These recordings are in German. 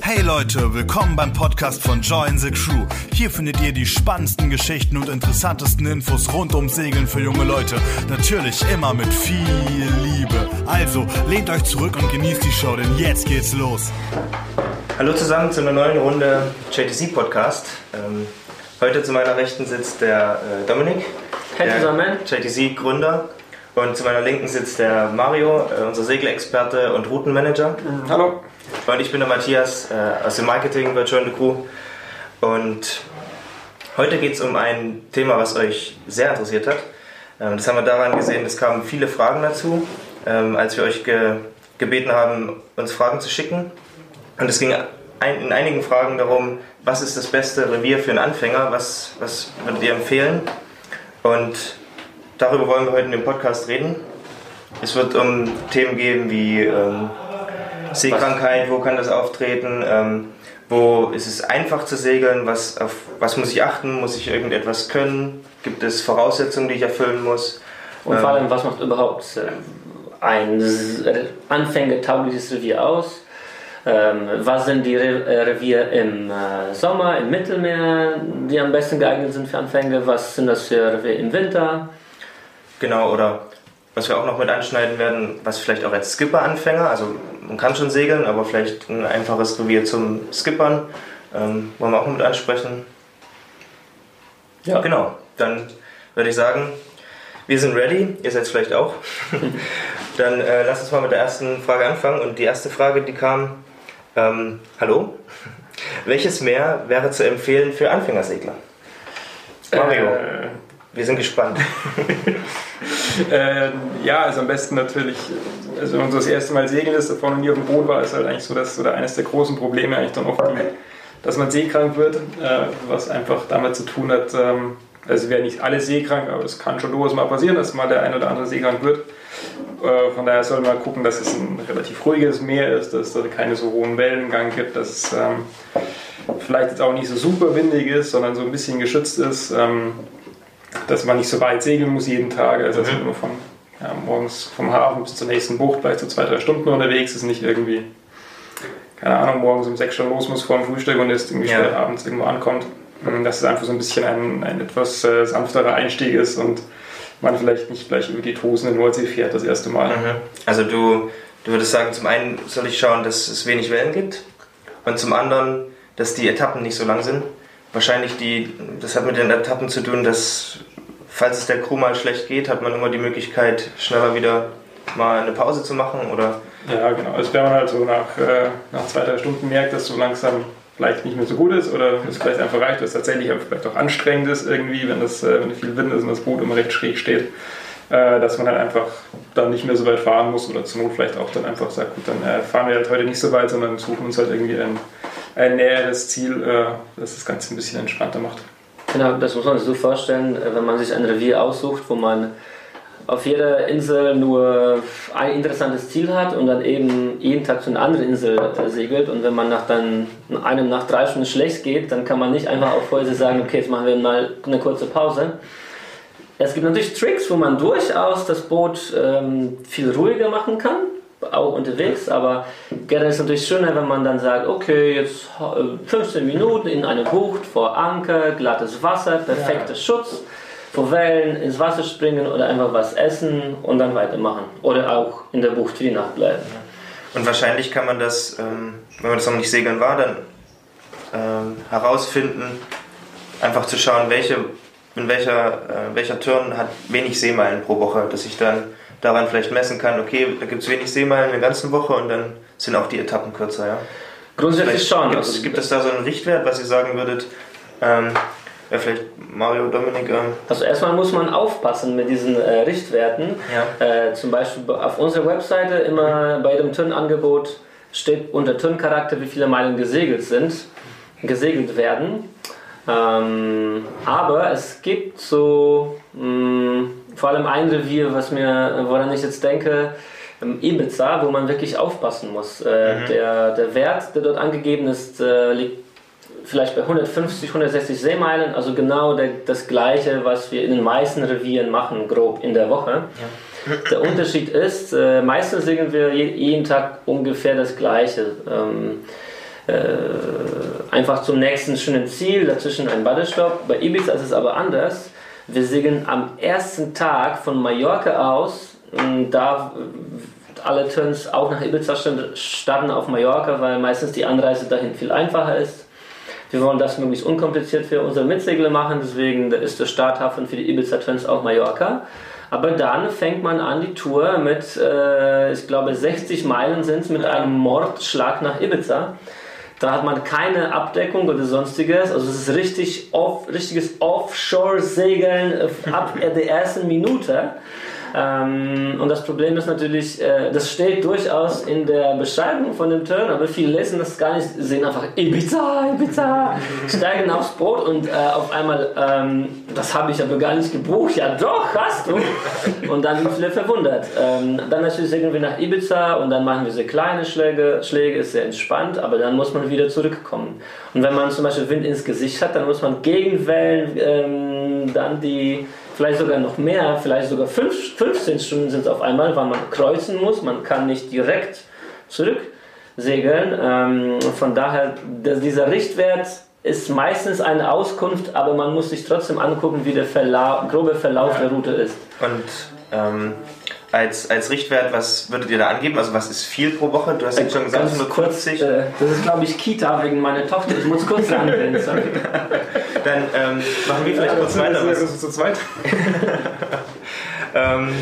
Hey Leute, willkommen beim Podcast von Join the Crew. Hier findet ihr die spannendsten Geschichten und interessantesten Infos rund ums Segeln für junge Leute. Natürlich immer mit viel Liebe. Also lehnt euch zurück und genießt die Show, denn jetzt geht's los. Hallo zusammen zu einer neuen Runde JTC Podcast. Ähm, heute zu meiner Rechten sitzt der äh, Dominik, Hey zusammen. JTC Gründer. Und zu meiner Linken sitzt der Mario, äh, unser Segelexperte und Routenmanager. Hallo. Und ich bin der Matthias äh, aus dem Marketing bei Join the Crew. Und heute geht es um ein Thema, was euch sehr interessiert hat. Ähm, das haben wir daran gesehen, es kamen viele Fragen dazu, ähm, als wir euch ge gebeten haben, uns Fragen zu schicken. Und es ging ein, in einigen Fragen darum, was ist das beste Revier für einen Anfänger, was, was würdet ihr empfehlen? Und darüber wollen wir heute in dem Podcast reden. Es wird um Themen gehen wie ähm, Seekrankheit, wo kann das auftreten, ähm, wo ist es einfach zu segeln, was, auf was muss ich achten, muss ich irgendetwas können, gibt es Voraussetzungen, die ich erfüllen muss. Und Ähm, vor allem, was macht überhaupt äh, ein anfängertaugliches Revier aus? Ähm, was sind die Re äh, Reviere im äh, Sommer, im Mittelmeer, die am besten geeignet sind für Anfänger? Was sind das für Reviere im Winter? Genau, oder was wir auch noch mit anschneiden werden, was vielleicht auch als Skipper-Anfänger, also man kann schon segeln, aber vielleicht ein einfaches Revier zum Skippern, ähm, wollen wir auch mit ansprechen. Ja. Genau, dann würde ich sagen, wir sind ready, ihr seid vielleicht auch. dann äh, lass uns mal mit der ersten Frage anfangen. Und die erste Frage, die kam, ähm, hallo, welches Meer wäre zu empfehlen für Anfängersegler? Mario, Äh, wir sind gespannt. äh, ja, also am besten natürlich, also wenn man so das erste Mal segeln ist, davor noch nie auf dem Boot war, ist halt eigentlich so das oder eines der großen Probleme eigentlich dann oft, dass man seekrank wird, äh, was einfach damit zu tun hat, ähm, also werden nicht alle seekrank, aber es kann schon durchaus mal passieren, dass mal der ein oder andere seekrank wird. Äh, von daher soll man gucken, dass es ein relativ ruhiges Meer ist, dass es da keine so hohen Wellengang gibt, dass es ähm, vielleicht jetzt auch nicht so super windig ist, sondern so ein bisschen geschützt ist. Ähm, dass man nicht so weit segeln muss jeden Tag. Also dass man immer von ja, morgens vom Hafen bis zur nächsten Bucht vielleicht so zwei, drei Stunden unterwegs ist, nicht irgendwie, keine Ahnung, morgens um sechs schon los muss vor dem Frühstück und erst irgendwie Ja. spät abends irgendwo ankommt. Ähm, Dass es einfach so ein bisschen ein, ein etwas äh, sanfterer Einstieg ist und man vielleicht nicht gleich über die tosende Nordsee fährt das erste Mal. Mhm. Also du, du würdest sagen, zum einen soll ich schauen, dass es wenig Wellen gibt und zum anderen, dass die Etappen nicht so lang sind. Wahrscheinlich die, das hat mit den Etappen zu tun, dass falls es der Crew mal schlecht geht, hat man immer die Möglichkeit, schneller wieder mal eine Pause zu machen oder Ja, genau. Also wenn man halt so nach, äh, nach zwei, drei Stunden merkt, dass so langsam vielleicht nicht mehr so gut ist oder es vielleicht einfach reicht, dass es tatsächlich vielleicht auch anstrengend ist irgendwie, wenn, das, äh, viel Wind ist und das Boot immer recht schräg steht, äh, dass man halt einfach dann nicht mehr so weit fahren muss oder zur Not vielleicht auch dann einfach sagt, gut, dann äh, fahren wir halt heute nicht so weit, sondern suchen uns halt irgendwie ein, ein näheres Ziel, äh, das das Ganze ein bisschen entspannter macht. Genau, das muss man sich so vorstellen, äh, wenn man sich ein Revier aussucht, wo man auf jeder Insel nur ein interessantes Ziel hat und dann eben jeden Tag zu einer anderen Insel äh, segelt und wenn man nach dann einem nach drei Stunden schlecht geht, dann kann man nicht einfach auf heute sagen, okay, jetzt machen wir mal eine kurze Pause. Es gibt natürlich Tricks, wo man durchaus das Boot ähm, viel ruhiger machen kann, auch unterwegs, aber generell ist es natürlich schöner, wenn man dann sagt, okay, jetzt äh, 15 Minuten in eine Bucht vor Anker, glattes Wasser, perfekter Schutz, vor Wellen ins Wasser springen oder einfach was essen und dann weitermachen. Oder auch in der Bucht für die Nacht bleiben. Und wahrscheinlich kann man das, ähm, wenn man das noch nicht segeln war, dann ähm, herausfinden, einfach zu schauen, welche, in welcher, äh, welcher Turn hat wenig Seemeilen pro Woche, dass ich dann daran vielleicht messen kann, okay, da gibt es wenig Seemeilen in der ganzen Woche und dann sind auch die Etappen kürzer. Ja? Grundsätzlich Vielleicht schon. Gibt es, Also, gibt es da so einen Richtwert, was ihr sagen würdet? Ähm, ja, vielleicht Mario, Dominik. Ähm, Also erstmal muss man aufpassen mit diesen äh, Richtwerten. ja. Äh, zum Beispiel auf unserer Webseite immer bei dem TÜN-Angebot steht unter TÜN-Charakter, wie viele Meilen gesegelt sind, gesegelt werden. Ähm, aber es gibt so mh, vor allem ein Revier, was mir, woran ich jetzt denke, ähm, Ibiza, wo man wirklich aufpassen muss. Äh, der, der Wert, der dort angegeben ist, äh, liegt vielleicht bei 150, 160 Seemeilen, also genau der, das gleiche, was wir in den meisten Revieren machen, grob in der Woche. Der Unterschied ist, äh, meistens segeln wir je, jeden Tag ungefähr das gleiche. Ähm, einfach zum nächsten schönen Ziel, dazwischen ein Badestopp. Bei Ibiza ist es aber anders. Wir segeln am ersten Tag von Mallorca aus, da alle Turns auch nach Ibiza starten auf Mallorca, weil meistens die Anreise dahin viel einfacher ist. Wir wollen das möglichst unkompliziert für unsere Mitsegler machen, deswegen ist der Starthafen für die Ibiza Turns auch Mallorca. Aber dann fängt man an die Tour mit, äh, ich glaube 60 Meilen sind es, mit einem Mordschlag nach Ibiza. Da hat man keine Abdeckung oder sonstiges. Also es ist richtig off, richtiges Offshore-Segeln ab der ersten Minute. Ähm, und das Problem ist natürlich, äh, das steht durchaus in der Beschreibung von dem Turn, aber viele lesen das gar nicht, sehen einfach Ibiza, Ibiza, steigen aufs Boot und äh, auf einmal, ähm, das habe ich aber gar nicht gebucht. Ja doch, hast du. Und dann sind viele verwundert. Ähm, dann natürlich segeln wir nach Ibiza und dann machen wir diese kleine Schläge, Schläge, ist sehr entspannt, aber dann muss man wieder zurückkommen. Und wenn man zum Beispiel Wind ins Gesicht hat, dann muss man gegen Wellen ähm, dann die vielleicht sogar noch mehr, vielleicht sogar 5, 15 Stunden sind es auf einmal, weil man kreuzen muss, man kann nicht direkt zurück segeln. Ähm, von daher, dieser Richtwert ist meistens eine Auskunft, aber man muss sich trotzdem angucken, wie der Verla grobe Verlauf ja. der Route ist. Und ähm, als, als Richtwert, was würdet ihr da angeben? Also was ist viel pro Woche? Du hast ja schon gesagt, 140. Kurz, äh, das ist glaube ich Kita wegen meiner Tochter. Ich muss kurz rangehen. Dann ähm, machen wir vielleicht ja, kurz weiter. Was, ist zu zweit. ähm,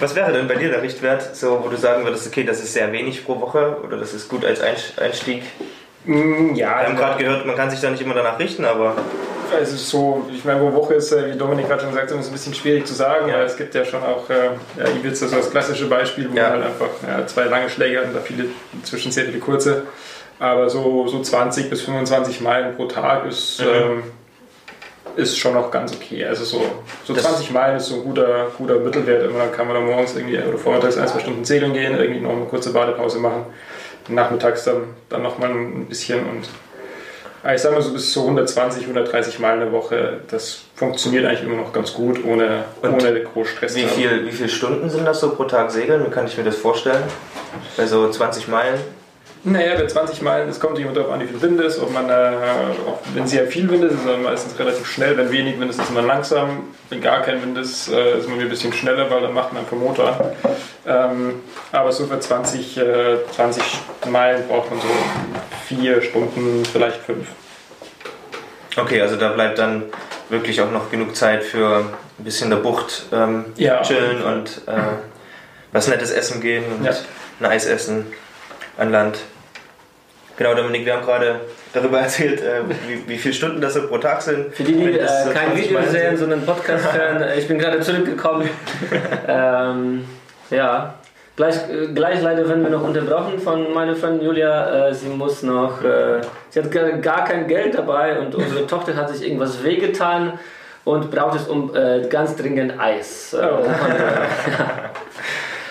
was wäre denn bei dir der Richtwert, so, wo du sagen würdest, okay, das ist sehr wenig pro Woche oder das ist gut als Einstieg? Mm, ja, wir haben also gerade gehört, man kann sich da nicht immer danach richten, aber also so, ich meine, pro Woche ist, äh, wie Dominik gerade schon gesagt hat, ist ein bisschen schwierig zu sagen, weil es gibt ja schon auch, äh, ja, Ibiza so das klassische Beispiel, wo ja. man halt einfach ja, zwei lange Schläge hat und da viele, inzwischen sehr viele kurze. Aber so, so 20 bis 25 Meilen pro Tag ist, mhm. ähm, ist schon noch ganz okay. Also so, so 20 Meilen ist so ein guter, guter Mittelwert. Immer dann kann man dann morgens irgendwie oder vormittags ein, zwei Stunden segeln gehen, irgendwie noch eine kurze Badepause machen. Nachmittags dann, dann nochmal ein bisschen und ich sage mal so bis zu 120, 130 Mal eine Woche. Das funktioniert eigentlich immer noch ganz gut, ohne, ohne groß Stress wie viel, Wie viele Stunden sind das so pro Tag segeln? Wie kann ich mir das vorstellen? Bei so 20 Meilen? Naja, bei 20 Meilen, es kommt jemand darauf an, wie viel Wind ist. Ob man, äh, auch wenn sehr viel Wind ist, ist man meistens relativ schnell. Wenn wenig Wind ist, ist man langsam. Wenn gar kein Wind ist, äh, ist man ein bisschen schneller, weil dann macht man einfach Motor. Ähm, aber so für 20, äh, 20 Meilen braucht man so vier Stunden, vielleicht fünf. Okay, also da bleibt dann wirklich auch noch genug Zeit für ein bisschen der Bucht ähm, ja, chillen und äh, was Nettes essen gehen und ja. ein Eis essen an Land. Genau, Dominik, wir haben gerade darüber erzählt, äh, wie, wie viele Stunden das so pro Tag sind. Für die, die äh, kein Video sehen, sondern Podcast hören, äh, ich bin gerade zurückgekommen. ähm, ja, gleich, äh, gleich leider werden wir noch unterbrochen von meiner Freundin Julia. Äh, sie muss noch, äh, sie hat gar kein Geld dabei und unsere Tochter hat sich irgendwas wehgetan und braucht es um ganz dringend Eis. Oh.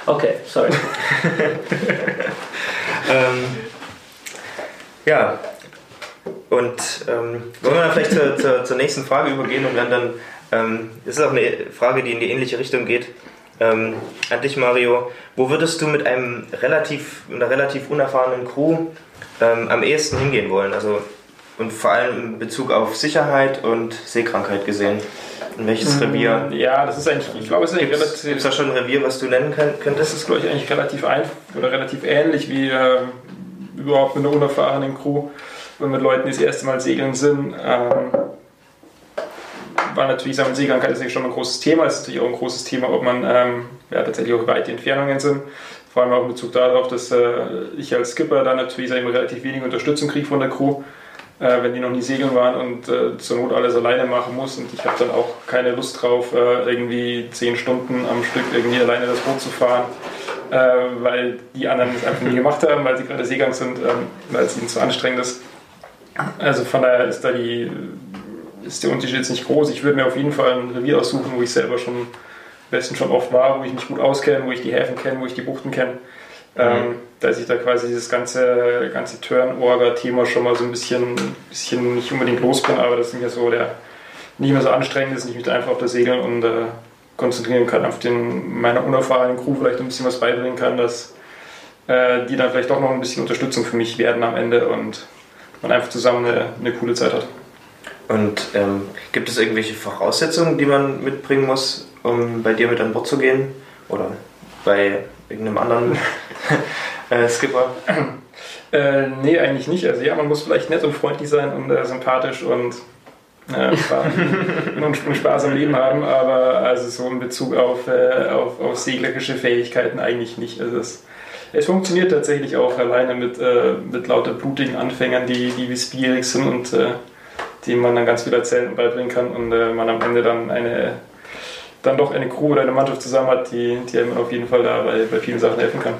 okay, sorry. ähm, ja, und ähm, wollen wir dann vielleicht zur, zur, zur, nächsten Frage übergehen und dann, dann ähm, ist es auch eine Frage, die in die ähnliche Richtung geht. Ähm, an dich, Mario. Wo würdest du mit einem relativ, einer relativ unerfahrenen Crew ähm, am ehesten hingehen wollen? Also, und vor allem in Bezug auf Sicherheit und Seekrankheit gesehen. In welches mm, Revier? Ja, das ist eigentlich, ich glaube, es ist eigentlich relativ. Gibt es da schon ein Revier, was du nennen könntest? Das ist, glaube ich, eigentlich relativ einfach oder relativ ähnlich wie äh, überhaupt mit einer unerfahrenen Crew und mit Leuten, die das erste Mal segeln sind. Ähm, weil natürlich Seekrankheit ist schon ein großes Thema. Es ist natürlich auch ein großes Thema, ob man ähm, ja, tatsächlich auch weite Entfernungen sind. Vor allem auch in Bezug darauf, dass äh, ich als Skipper dann natürlich sagen, relativ wenig Unterstützung kriege von der Crew, äh, wenn die noch nie segeln waren und äh, zur Not alles alleine machen muss. Und ich habe dann auch keine Lust drauf, äh, irgendwie zehn Stunden am Stück irgendwie alleine das Boot zu fahren. Äh, weil die anderen das einfach nie gemacht haben, weil sie gerade Seegang sind, ähm, weil es ihnen zu anstrengend ist. Also von daher ist da die, ist der Unterschied jetzt nicht groß. Ich würde mir auf jeden Fall ein Revier aussuchen, wo ich selber schon am besten schon oft war, wo ich mich gut auskenne, wo ich die Häfen kenne, wo ich die Buchten kenne. Mhm. Ähm, dass ich da quasi dieses ganze, ganze Turn-Orga-Thema schon mal so ein bisschen, bisschen nicht unbedingt los bin, aber das ist nicht mehr so der nicht mehr so anstrengend ist, nicht mich einfach auf das Segeln und äh, konzentrieren kann, auf den meiner unerfahrenen Crew vielleicht ein bisschen was beibringen kann, dass äh, die dann vielleicht doch noch ein bisschen Unterstützung für mich werden am Ende und man einfach zusammen eine, eine coole Zeit hat. Und ähm, gibt es irgendwelche Voraussetzungen, die man mitbringen muss, um bei dir mit an Bord zu gehen? Oder bei irgendeinem anderen äh, Skipper? Äh, nee, eigentlich nicht. Also ja, man muss vielleicht nett und freundlich sein und äh, sympathisch und äh, Spaß, und Spaß am Leben haben, aber also so in Bezug auf, äh, auf, auf seglerische Fähigkeiten eigentlich nicht. Also es, es funktioniert tatsächlich auch alleine mit, äh, mit lauter blutigen Anfängern, die, die wissbierig sind und äh, die man dann ganz viel erzählen und beibringen kann und äh, man am Ende dann eine dann doch eine Crew oder eine Mannschaft zusammen hat, die, die einem auf jeden Fall da bei, bei vielen Sachen helfen kann.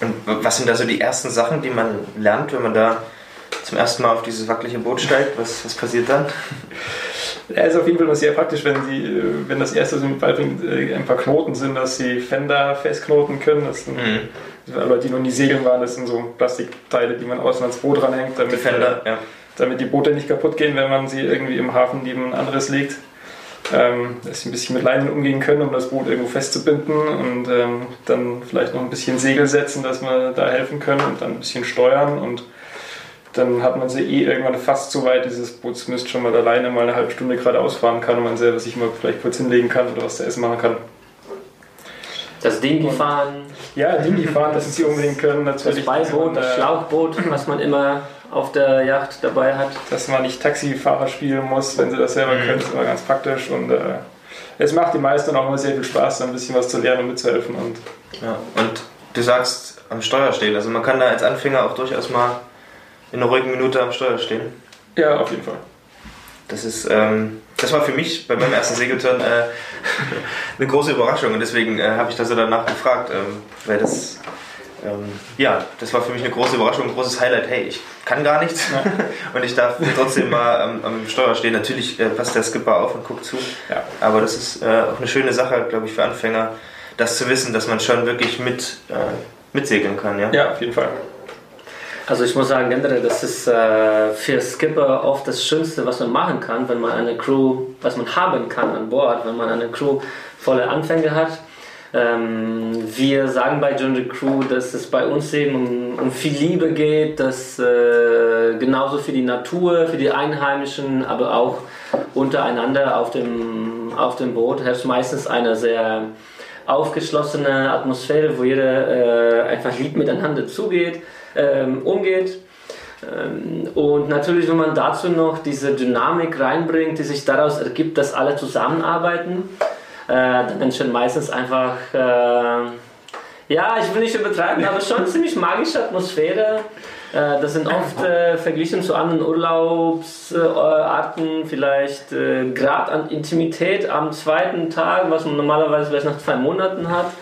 Und was sind da so die ersten Sachen, die man lernt, wenn man da zum ersten Mal auf dieses wackelige Boot steigt? Was, was passiert dann? Ja, ist auf jeden Fall sehr praktisch, wenn, sie, wenn das erste so beibringt, äh, ein paar Knoten sind, dass sie Fender festknoten können. Das sind, mhm. Aber die noch nie segeln waren, das sind so Plastikteile, die man außen ans Boot dranhängt, damit die, Fender, ja. Damit die Boote nicht kaputt gehen, wenn man sie irgendwie im Hafen neben ein anderes legt ähm, dass sie ein bisschen mit Leinen umgehen können, um das Boot irgendwo festzubinden und ähm, dann vielleicht noch ein bisschen Segel setzen, dass wir da helfen können und dann ein bisschen steuern und dann hat man sie eh irgendwann fast so weit, dieses Boot zumindest schon mal alleine mal eine halbe Stunde gerade ausfahren kann und man selber sich mal vielleicht kurz hinlegen kann oder was zu essen machen kann. Das Dingi fahren. Ja, Dingi fahren, das sie unbedingt können. Natürlich. Das Beiboot, das Schlauchboot, was man immer auf der Yacht dabei hat. Dass man nicht Taxifahrer spielen muss, wenn sie das selber mhm. können, ist immer ganz praktisch. Und äh, es macht die meisten auch immer sehr viel Spaß, da ein bisschen was zu lernen und mitzuhelfen. Und, ja, und du sagst am Steuer stehen, also man kann da als Anfänger auch durchaus mal in einer ruhigen Minute am Steuer stehen. Ja, auf jeden Fall. Das ist, ähm, das war für mich bei meinem ersten Segelturn äh, eine große Überraschung und deswegen äh, habe ich da so danach gefragt, ähm, weil das ähm, ja, das war für mich eine große Überraschung, ein großes Highlight. Hey, ich kann gar nichts ja. und ich darf trotzdem mal am, am Steuer stehen. Natürlich äh, passt der Skipper auf und guckt zu, ja. aber das ist äh, auch eine schöne Sache, glaube ich, für Anfänger, das zu wissen, dass man schon wirklich mit, äh, mitsegeln kann. Ja? ja, auf jeden Fall. Also ich muss sagen, generell, das ist äh, für Skipper oft das Schönste, was man machen kann, wenn man eine Crew, was man haben kann an Bord, wenn man eine Crew volle Anfänge hat ähm, wir sagen bei John the Crew, dass es bei uns eben um, um viel Liebe geht, dass äh, genauso für die Natur, für die Einheimischen, aber auch untereinander auf dem, auf dem Boot herrscht meistens eine sehr aufgeschlossene Atmosphäre, wo jeder äh, einfach lieb miteinander zugeht, ähm, umgeht. Ähm, und natürlich, wenn man dazu noch diese Dynamik reinbringt, die sich daraus ergibt, dass alle zusammenarbeiten, dann entsteht meistens einfach, äh, ja, ich will nicht übertreiben, aber schon ziemlich magische Atmosphäre. Äh, das sind oft äh, verglichen zu anderen Urlaubsarten vielleicht äh, Grad an Intimität am zweiten Tag, was man normalerweise vielleicht nach zwei Monaten hat.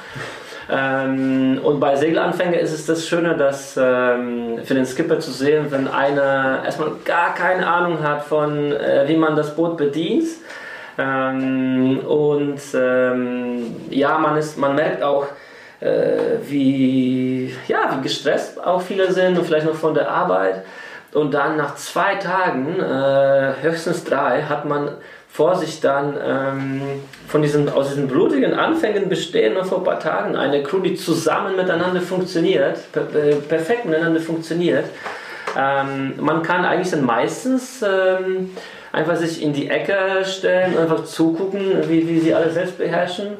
Ähm, und bei Segelanfängern ist es das Schöne, dass ähm, für den Skipper zu sehen, wenn einer erstmal gar keine Ahnung hat von, äh, wie man das Boot bedient, ähm, und ähm, ja, man, ist, man merkt auch, äh, wie, ja, wie gestresst auch viele sind und vielleicht noch von der Arbeit. Und dann nach zwei Tagen, äh, höchstens drei, hat man vor sich dann ähm, von diesen, aus diesen blutigen Anfängen bestehen noch vor ein paar Tagen eine Crew, die zusammen miteinander funktioniert, per, perfekt miteinander funktioniert. Ähm, man kann eigentlich dann meistens ähm, einfach sich in die Ecke stellen und einfach zugucken, wie, wie sie alle selbst beherrschen.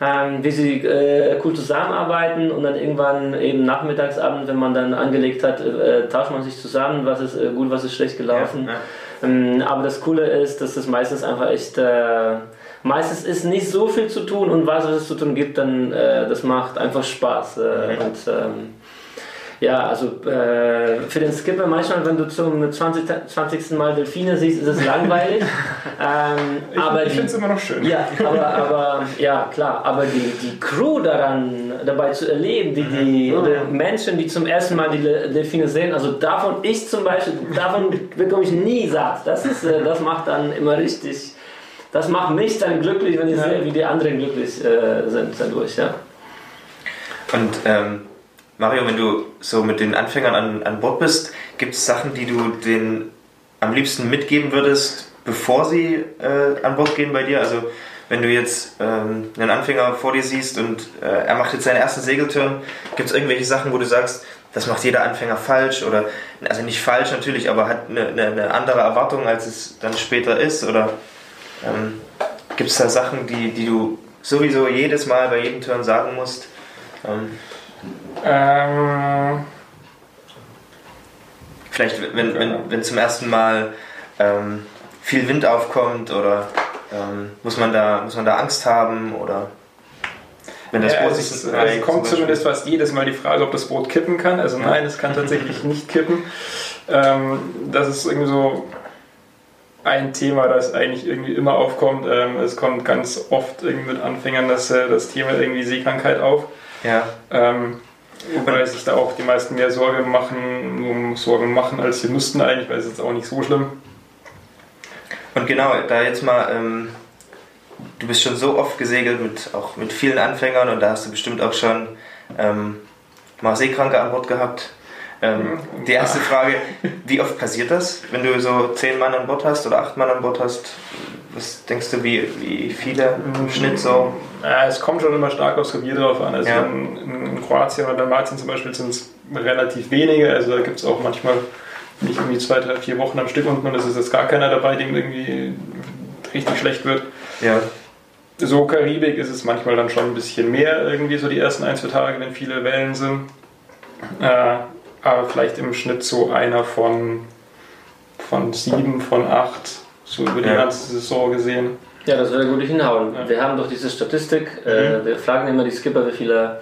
Ähm, wie sie äh, cool zusammenarbeiten und dann irgendwann eben nachmittagsabend, wenn man dann angelegt hat, äh, tauscht man sich zusammen, was ist äh, gut, was ist schlecht gelaufen. Ja, ja. Ähm, aber das Coole ist, dass es meistens einfach echt, äh, meistens ist nicht so viel zu tun und was es zu tun gibt, dann äh, das macht einfach Spaß. Äh, mhm. Und ähm, ja, also äh, für den Skipper manchmal, wenn du zum 20. 20. Mal Delfine siehst, ist es langweilig. ähm, ich aber ich finde es immer noch schön. Ja, aber, aber ja klar, aber die, die Crew daran dabei zu erleben, die, die mhm. oder Menschen, die zum ersten Mal die Delfine sehen, also davon ich zum Beispiel, davon bekomme ich nie satt. Das ist, äh, das macht dann immer richtig. Das macht mich dann glücklich, wenn ich ja. sehe, wie die anderen glücklich äh, sind dadurch, ja. Und ähm Mario, wenn du so mit den Anfängern an, an Bord bist, gibt es Sachen, die du denen am liebsten mitgeben würdest, bevor sie äh, an Bord gehen bei dir? Also wenn du jetzt ähm, einen Anfänger vor dir siehst und äh, er macht jetzt seinen ersten Segelturn, gibt es irgendwelche Sachen, wo du sagst, das macht jeder Anfänger falsch oder, also nicht falsch natürlich, aber hat eine, eine, eine andere Erwartung, als es dann später ist? Oder ähm, gibt es da Sachen, die, die du sowieso jedes Mal bei jedem Turn sagen musst? Ähm, Ähm, vielleicht, wenn, wenn, wenn zum ersten Mal ähm, viel Wind aufkommt oder ähm, muss, man da, muss man da Angst haben oder wenn das ja, Boot es, sich ist- es kommt zum zumindest fast jedes Mal die Frage, ob das Boot kippen kann. Also nein, es kann tatsächlich nicht kippen. Ähm, das ist irgendwie so ein Thema, das eigentlich irgendwie immer aufkommt. Ähm, es kommt ganz oft irgendwie mit Anfängern das, äh, das Thema irgendwie Seekrankheit auf. Ja, Ähm, wobei sich da auch die meisten mehr Sorge machen, um Sorgen machen, als sie müssten eigentlich, weil es jetzt auch nicht so schlimm. und genau, da jetzt mal, ähm, du bist schon so oft gesegelt, mit, auch mit vielen Anfängern und da hast du bestimmt auch schon ähm, mal Seekranke an Bord gehabt. Ähm, die erste Frage, wie oft passiert das, wenn du so zehn Mann an Bord hast oder acht Mann an Bord hast? Was denkst du, wie, wie viele im Schnitt so? Ja, es kommt schon immer stark aufs Revier drauf an. Also Ja. in, in Kroatien oder Dalmatien zum Beispiel sind es relativ wenige. Also da gibt es auch manchmal nicht irgendwie zwei, drei, vier Wochen am Stück unten und es ist jetzt gar keiner dabei, dem irgendwie richtig schlecht wird. Ja, So Karibik ist es manchmal dann schon ein bisschen mehr irgendwie so die ersten ein, zwei Tage, wenn viele Wellen sind. Äh, aber vielleicht im Schnitt so einer von, von sieben, von acht, so über die Ja. ganze Saison gesehen. Ja, das würde gut hinhauen. Ja. Wir haben doch diese Statistik, äh, wir fragen immer die Skipper, wie viele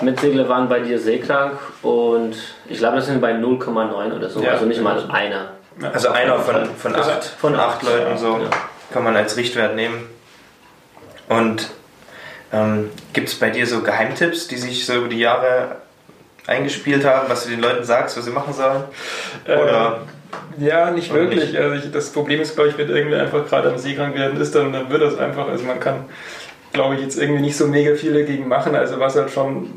Mitsegler waren bei dir seekrank und ich glaube, das sind bei 0,9 oder so, Ja. also nicht mal einer. Also einer von, von Also acht, von acht acht, Leuten so Ja. kann man als Richtwert nehmen. Und ähm, gibt es bei dir so Geheimtipps, die sich so über die Jahre eingespielt haben, was du den Leuten sagst, was sie machen sollen? Oder Ja, nicht wirklich. nicht? Also ich, das Problem ist, glaube ich, wenn irgendwer einfach gerade am Seekrank werden ist, dann, dann wird das einfach. Also man kann, glaube ich, jetzt irgendwie nicht so mega viel dagegen machen. Also was halt schon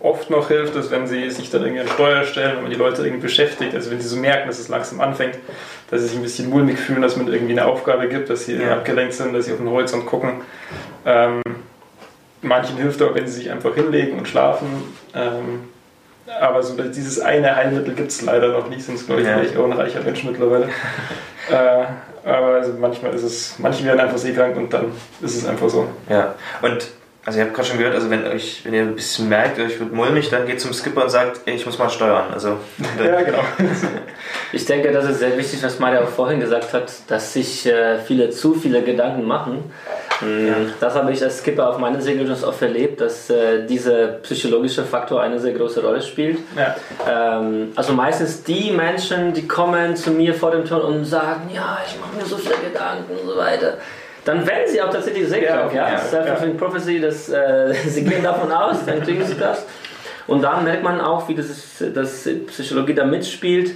oft noch hilft, ist, wenn sie sich dann irgendwie an Steuer stellen, wenn man die Leute irgendwie beschäftigt, also wenn sie so merken, dass es langsam anfängt, dass sie sich ein bisschen mulmig fühlen, dass man irgendwie eine Aufgabe gibt, dass sie Ja. abgelenkt sind, dass sie auf den Horizont gucken. Ähm, manchen hilft auch, wenn sie sich einfach hinlegen und schlafen. Ähm, aber so dieses eine Heilmittel gibt es leider noch nicht, sonst glaube ich, Ja. wäre ich auch ein reicher Mensch mittlerweile. äh, aber also manchmal ist es, manche werden einfach seekrank und dann ist es einfach so. ja. Und also ihr habt gerade schon gehört, also wenn euch, wenn ihr ein bisschen merkt, euch wird mulmig, dann geht zum Skipper und sagt, ey, ich muss mal steuern. Also Ja, genau. Ich denke, das ist sehr wichtig, was Mario auch vorhin gesagt hat, dass sich äh, viele zu viele Gedanken machen. Mm, Das habe ich als Skipper auf meinen Segeln schon oft erlebt, dass äh, dieser psychologische Faktor eine sehr große Rolle spielt. Ja. Ähm, also meistens die Menschen, die kommen zu mir vor dem Turn und sagen, ja, ich mache mir so viele Gedanken und so weiter. Dann werden sie auch tatsächlich seekrank. Ja, Ja, ja, Self-fulfilling Prophecy, das, äh, sie gehen davon aus, dann kriegen sie das. Und dann merkt man auch, wie das, ist, dass Psychologie da mitspielt.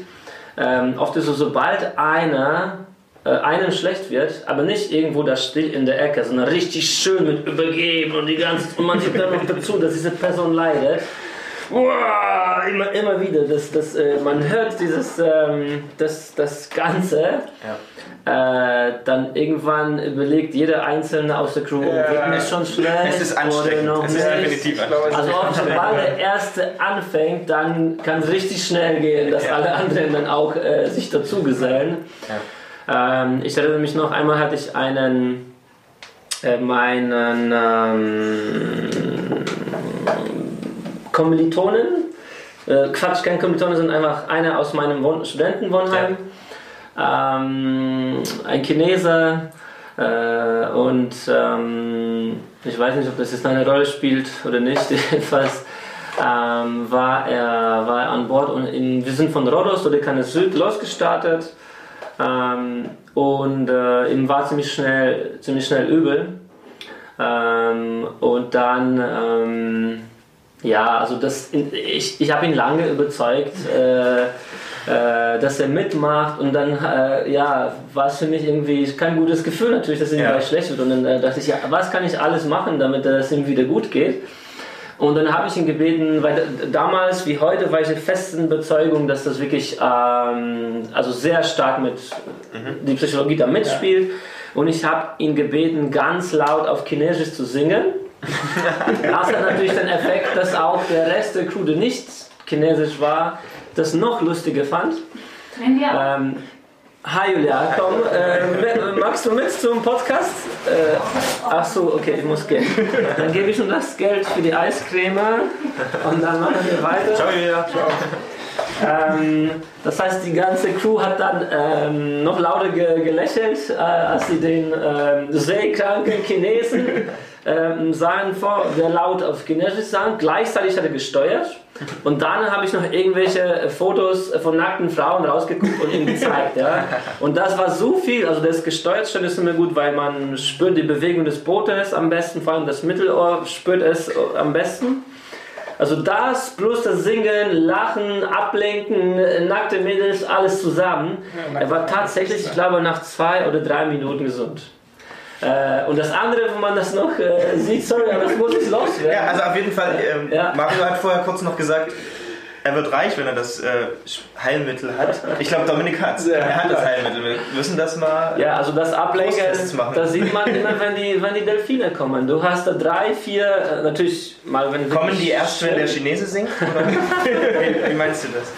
Ähm, oft ist es so, sobald einer äh, einem schlecht wird, aber nicht irgendwo da still in der Ecke, sondern richtig schön mit übergeben und die ganze und man sieht dann noch dazu, dass diese Person leidet. Uah, immer, immer wieder, das, das, äh, man hört dieses, ähm, das, das Ganze, äh, dann irgendwann überlegt jeder Einzelne aus der Crew, Ja. wird mir schon schlecht es ist oder ansteckend. noch Es ist definitiv. Also auch sobald der erste anfängt, dann kann es richtig schnell gehen, dass Ja. alle anderen dann auch äh, sich dazu gesellen. Ähm, ich erinnere mich noch, einmal hatte ich einen, äh, meinen ähm, Kommilitonen, äh, Quatsch, kein Kommilitonen, sondern einfach einer aus meinem Wohn Studentenwohnheim, ähm, ein Chineser, äh, und ähm, ich weiß nicht, ob das jetzt eine Rolle spielt oder nicht. Jedenfalls ähm, war, er, war er an Bord und in, wir sind von Rhodos oder Cannes Süd losgestartet ähm, und äh, ihm war ziemlich schnell, ziemlich schnell übel. Ähm, und dann, ähm, ja, also das, ich, ich habe ihn lange überzeugt. Äh, äh, dass er mitmacht und dann äh, ja, war es für mich irgendwie kein gutes Gefühl natürlich, dass es ihm Ja. schlecht wird und dann äh, dachte ich, ja, was kann ich alles machen, damit es ihm wieder gut geht Und dann habe ich ihn gebeten, weil damals wie heute war ich der festen Überzeugung, dass das wirklich ähm, also sehr stark mit mhm. die Psychologie da mitspielt. Ja. Und ich habe ihn gebeten, ganz laut auf Chinesisch zu singen. Das hat natürlich den Effekt, dass auch der Rest der Crew, der nicht Chinesisch war, das noch lustiger fand. Ähm, Hi Julia, komm, äh, magst du mit zum Podcast? Äh, ach so, okay, ich muss gehen. Dann gebe ich nur das Geld für die Eiscreme und dann machen wir weiter. Ciao Julia. Ciao. Ähm, das heißt, die ganze Crew hat dann ähm, noch lauter ge gelächelt, äh, als sie den ähm, seekranken Chinesen ähm, sahen, vor, der laut auf Chinesisch sang. Gleichzeitig hat er gesteuert. Und dann habe ich noch irgendwelche Fotos von nackten Frauen rausgeguckt und ihm gezeigt. Ja. Und das war so viel, also das gesteuert stand ist immer gut, weil man spürt die Bewegung des Bootes am besten, vor allem das Mittelohr spürt es am besten. Also das plus das Singen, Lachen, Ablenken, nackte Mädels, alles zusammen. er war tatsächlich, ich glaube, nach zwei oder drei Minuten gesund. Äh, und das andere, wo man das noch äh, sieht, sorry, aber das muss ich loswerden. Ja, also auf jeden Fall, ähm, ja. Mario hat vorher kurz noch gesagt, er wird reich, wenn er das äh, Heilmittel hat. Ich glaube, Dominik hat Er hat das Heilmittel. Wir müssen das mal. Ja, also das Ablenken, das sieht man immer, wenn die, wenn die Delfine kommen. Du hast da drei, vier, äh, natürlich mal, wenn. Kommen die erst, wenn der Chinese singt? wie, wie, meinst du das?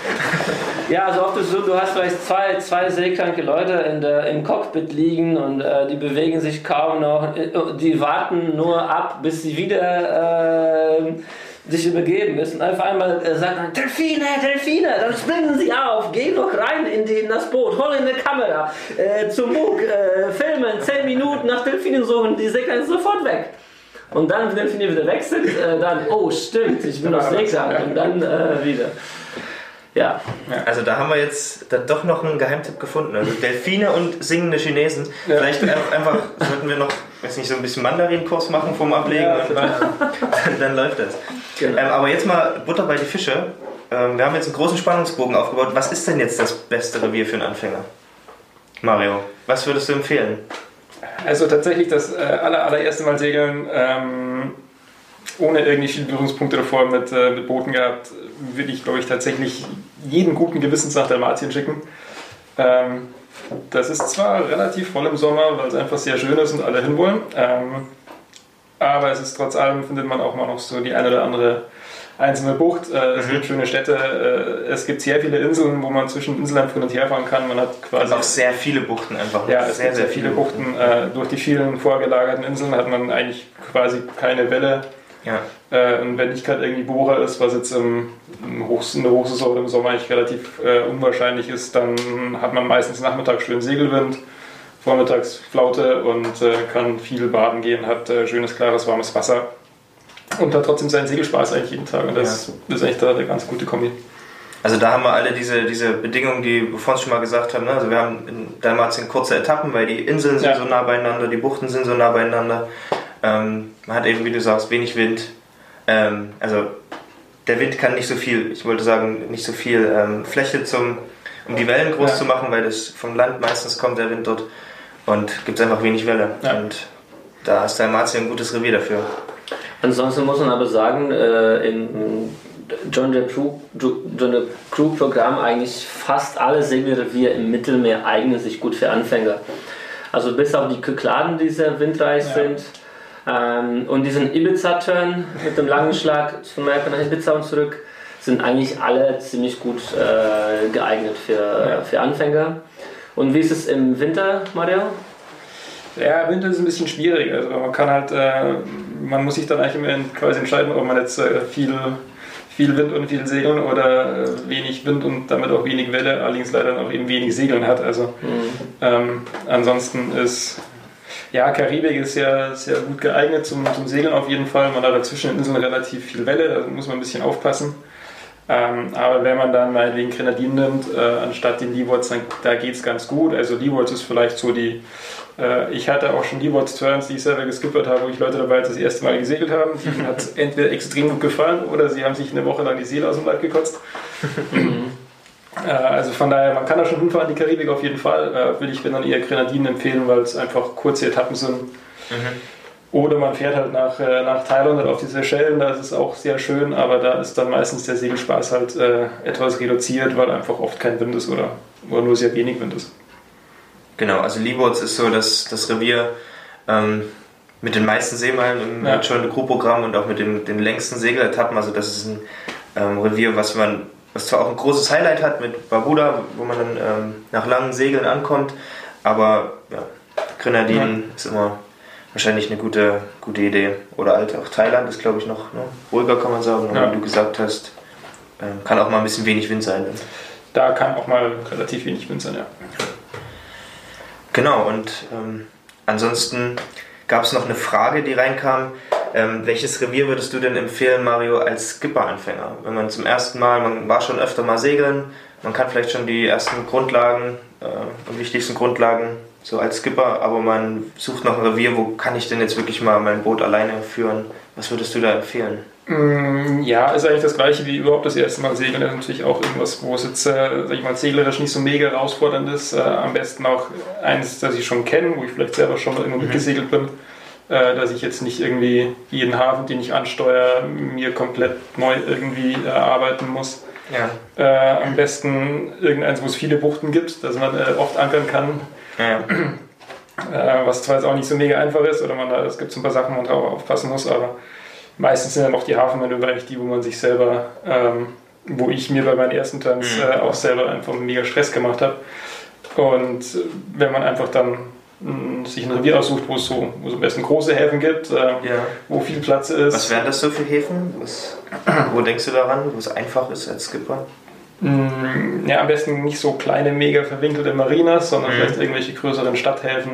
Ja, also oft ist so, du hast vielleicht zwei, zwei seekranke Leute in der, im Cockpit liegen und äh, die bewegen sich kaum noch. Äh, die warten nur ab, bis sie wieder. Äh, sich übergeben müssen. Einfach einmal äh, sagt man, Delfine, Delfine, dann springen sie auf, gehen doch rein in, die, in das Boot, holen eine Kamera, äh, zum Bug, äh, filmen, 10 Minuten nach Delfinen suchen, die Segler sofort weg. Und dann, wenn Delfine wieder weg sind, äh, dann, oh stimmt, ich bin auf Segler und dann äh, wieder. Ja. Also da haben wir jetzt dann doch noch einen Geheimtipp gefunden. Also Delfine und singende Chinesen. Ja. Vielleicht einfach sollten wir noch, weiß nicht, so ein bisschen Mandarinkurs machen vom Ablegen ja, und dann, dann, läuft das. Genau. Ähm, aber jetzt mal Butter bei die Fische. Ähm, wir haben jetzt einen großen Spannungsbogen aufgebaut. Was ist denn jetzt das beste Revier für einen Anfänger? Mario, was würdest du empfehlen? Also tatsächlich das äh, aller, allererste Mal segeln, ähm, ohne irgendwie viele Berührungspunkte davor mit, äh, mit Booten gehabt, würde ich, glaube ich, tatsächlich jeden guten Gewissens nach Dalmatien schicken. Ähm, das ist zwar relativ voll im Sommer, weil es einfach sehr schön ist und alle hinwollen, ähm, aber es ist trotz allem, findet man auch mal noch so die eine oder andere einzelne Bucht. Äh, es mhm. gibt schöne Städte, äh, es gibt sehr viele Inseln, wo man zwischen Inseln hin und her fahren kann. Man hat quasi. auch sehr viele Buchten einfach. Ja, es sehr, gibt sehr viele Buchten. Buchten. Äh, durch die vielen vorgelagerten Inseln hat man eigentlich quasi keine Welle ja. Äh, und wenn nicht gerade irgendwie Bohrer ist, was jetzt im, im Hochs in der Hochsaison oder im Sommer eigentlich relativ äh, unwahrscheinlich ist, dann hat man meistens nachmittags schön Segelwind, vormittags Flaute und äh, kann viel baden gehen, hat äh, schönes, klares, warmes Wasser und hat trotzdem seinen Segelspaß eigentlich jeden Tag. Und das ja. ist eigentlich da eine ganz gute Kombi. Also da haben wir alle diese, diese Bedingungen, die wir vorhin schon mal gesagt haben. Ne? Also wir haben in Dalmatien kurze Etappen, weil die Inseln sind ja. so nah beieinander, die Buchten sind so nah beieinander. Ähm, man hat eben, wie du sagst, wenig Wind. Ähm, also der Wind kann nicht so viel, ich wollte sagen, nicht so viel ähm, Fläche zum, um die Wellen groß ja. zu machen, weil das vom Land meistens kommt der Wind dort und gibt es einfach wenig Welle. Ja. Und da ist der Dalmatien ein gutes Revier dafür. Ansonsten muss man aber sagen, äh, im John Deere Crew, John Crew Programm eigentlich fast alle Segelrevier im Mittelmeer eignen sich gut für Anfänger. Also bis auf die Kykladen, die sehr windreich ja. sind ähm, und diesen Ibiza-Turn mit dem langen Schlag von Mallorca nach Ibiza und zurück sind eigentlich alle ziemlich gut äh, geeignet für, ja. für Anfänger. Und wie ist es im Winter, Mario? Ja, Winter ist ein bisschen schwierig. Also man kann halt, äh, man muss sich dann eigentlich immer quasi entscheiden, ob man jetzt äh, viel, viel Wind und viel Segeln oder äh, wenig Wind und damit auch wenig Welle, allerdings leider auch eben wenig Segeln hat. Also mhm. ähm, ansonsten ist ja, Karibik ist ja sehr gut geeignet zum, zum Segeln auf jeden Fall. Man hat dazwischen in Inseln relativ viel Welle, da muss man ein bisschen aufpassen. Ähm, aber wenn man dann mal den Grenadinen nimmt, äh, anstatt den Leewards, dann da geht es ganz gut. Also Leewards ist vielleicht so die, äh, ich hatte auch schon Leewards-Turns, die ich selber geskippert habe, wo ich Leute dabei das erste Mal gesegelt haben. Die hat es entweder extrem gut gefallen oder sie haben sich eine Woche lang die Seele aus dem Leib gekotzt. Äh, also von daher, man kann da schon hinfahren, die Karibik auf jeden Fall. Äh, will ich, wenn dann eher Grenadinen empfehlen, weil es einfach kurze Etappen sind. Mhm. Oder man fährt halt nach, äh, nach Thailand oder auf die Seychellen, da ist es auch sehr schön, aber da ist dann meistens der Segelspaß halt äh, etwas reduziert, weil einfach oft kein Wind ist oder, oder nur sehr wenig Wind ist. Genau, also Liebots ist so das, das Revier ähm, mit den meisten Seemeilen im Ja. Joint Crew Programm und auch mit den, den längsten Segeletappen. Also das ist ein ähm, Revier, was man, was zwar auch ein großes Highlight hat mit Barbuda, wo man dann ähm, nach langen Segeln ankommt, aber ja, Grenadinen ist immer wahrscheinlich eine gute, gute Idee. Oder halt auch Thailand ist, glaube ich, noch ne, ruhiger, kann man sagen. Und Ja. wie du gesagt hast, ähm, kann auch mal ein bisschen wenig Wind sein. Da kann auch mal relativ wenig Wind sein, ja. Genau, und ähm, ansonsten gab es noch eine Frage, die reinkam. Ähm, welches Revier würdest du denn empfehlen, Mario, als Skipper-Anfänger? Wenn man zum ersten Mal, man war schon öfter mal segeln, man kann vielleicht schon die ersten Grundlagen äh, und wichtigsten Grundlagen so als Skipper, aber man sucht noch ein Revier, wo kann ich denn jetzt wirklich mal mein Boot alleine führen? Was würdest du da empfehlen? Mm, Ja, ist eigentlich das gleiche wie überhaupt das erste Mal segeln. Das ist natürlich auch irgendwas, wo es jetzt, äh, sag ich mal, seglerisch nicht so mega herausfordernd ist. Äh, am besten auch eins, das ich schon kenne, wo ich vielleicht selber schon mal irgendwo mitgesegelt bin. Äh, dass ich jetzt nicht irgendwie jeden Hafen, den ich ansteuere, mir komplett neu irgendwie erarbeiten muss. Ja. Äh, am besten irgendeins, wo es viele Buchten gibt, dass man äh, oft ankern kann. Ja, Äh, was zwar jetzt auch nicht so mega einfach ist, oder man da, es gibt so ein paar Sachen, wo man drauf aufpassen muss, aber meistens sind dann auch die Hafenmanöver eigentlich die, wo man sich selber, ähm, wo ich mir bei meinen ersten Turns Mhm. äh, auch selber einfach mega Stress gemacht habe. Und äh, wenn man einfach dann sich ein Revier aussucht, wo es so, wo es am besten große Häfen gibt, äh, ja. wo viel Platz ist. Was wären das so für Häfen? Was, wo denkst du daran, wo es einfach ist als Skipper? Mm, Ja, am besten nicht so kleine, mega verwinkelte Marinas, sondern Mhm. vielleicht irgendwelche größeren Stadthäfen.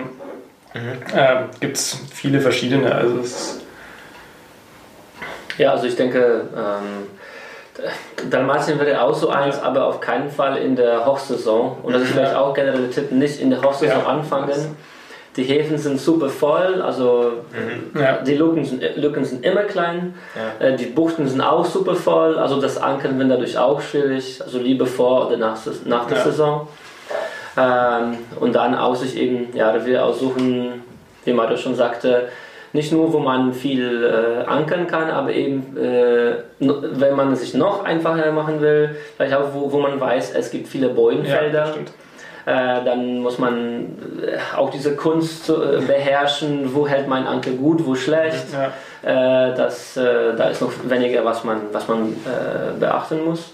Mhm. Ähm, Gibt es viele verschiedene. Also es Ja, also ich denke, ähm, Dalmatien wäre auch so eins, aber auf keinen Fall in der Hochsaison. Und das ist vielleicht auch generell der Tipp, nicht in der Hochsaison Ja. anfangen. Die Häfen sind super voll, also ja, die Lücken sind, Lücken sind immer klein. Ja. Äh, Die Buchten sind auch super voll, also das Ankern wird dadurch auch schwierig, also lieber vor oder nach, nach der Ja. Saison. Ähm, und dann auch sich eben ja, Revier aussuchen, wie Mario schon sagte, nicht nur, wo man viel äh, ankern kann, aber eben, äh, wenn man es sich noch einfacher machen will, vielleicht auch, wo, wo man weiß, es gibt viele ja, stimmt. Äh, dann muss man äh, auch diese Kunst äh, beherrschen, wo hält mein Anker gut, wo schlecht. Ja. Äh, das, äh, da ist noch weniger, was man, was man äh, beachten muss.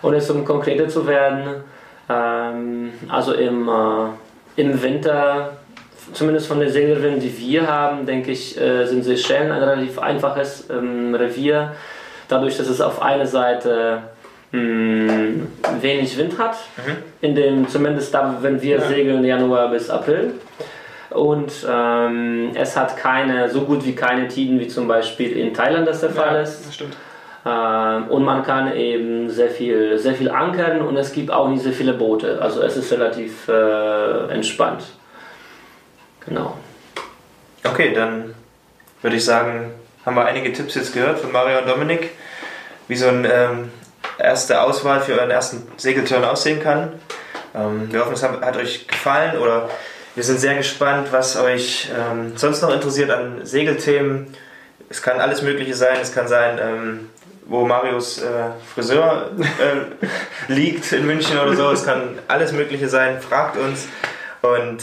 Und jetzt um konkreter zu werden, ähm, also im, äh, im Winter, zumindest von den Segelrinnen, die wir haben, denke ich, äh, sind Seychellen ein relativ einfaches ähm, Revier. Dadurch, dass es auf einer Seite mh, wenig Wind hat, in dem, zumindest da, wenn wir Ja. segeln, Januar bis April. Und ähm, es hat keine, so gut wie keine Tiden, wie zum Beispiel in Thailand das der Fall ja, ist. das stimmt. Ähm, und man kann eben sehr viel, sehr viel ankern und es gibt auch nicht sehr viele Boote. Also es ist relativ äh, entspannt. Genau. Okay, dann würde ich sagen, haben wir einige Tipps jetzt gehört von Mario und Dominik, wie so eine ähm, erste Auswahl für euren ersten Segelturn aussehen kann. Ähm, wir hoffen, es hat, euch gefallen oder wir sind sehr gespannt, was euch ähm, sonst noch interessiert an Segelthemen. Es kann alles Mögliche sein. Es kann sein, ähm, wo Marios äh, Friseur äh, liegt in München oder so. Es kann alles Mögliche sein. Fragt uns und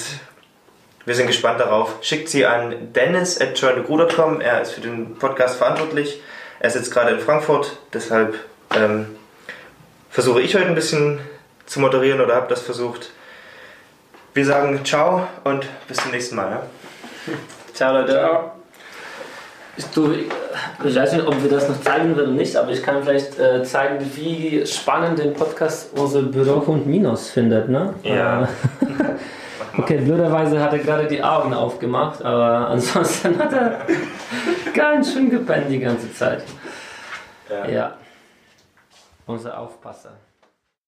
wir sind gespannt darauf. Schickt sie an dennis at. Er ist für den Podcast verantwortlich. Er ist jetzt gerade in Frankfurt, deshalb ähm, versuche ich heute ein bisschen zu moderieren oder habe das versucht. Wir sagen ciao und bis zum nächsten Mal. Ja? Ciao Leute. Ja. Du, ich weiß nicht, ob wir das noch zeigen würden nicht, aber ich kann vielleicht äh, zeigen, wie spannend den Podcast unser Bürohund Minos findet. Ne? Ja. Äh, okay, blöderweise hat er gerade die Augen aufgemacht, aber ansonsten hat er ganz schön gepennt die ganze Zeit. Ja. Ja. Unser Aufpasser.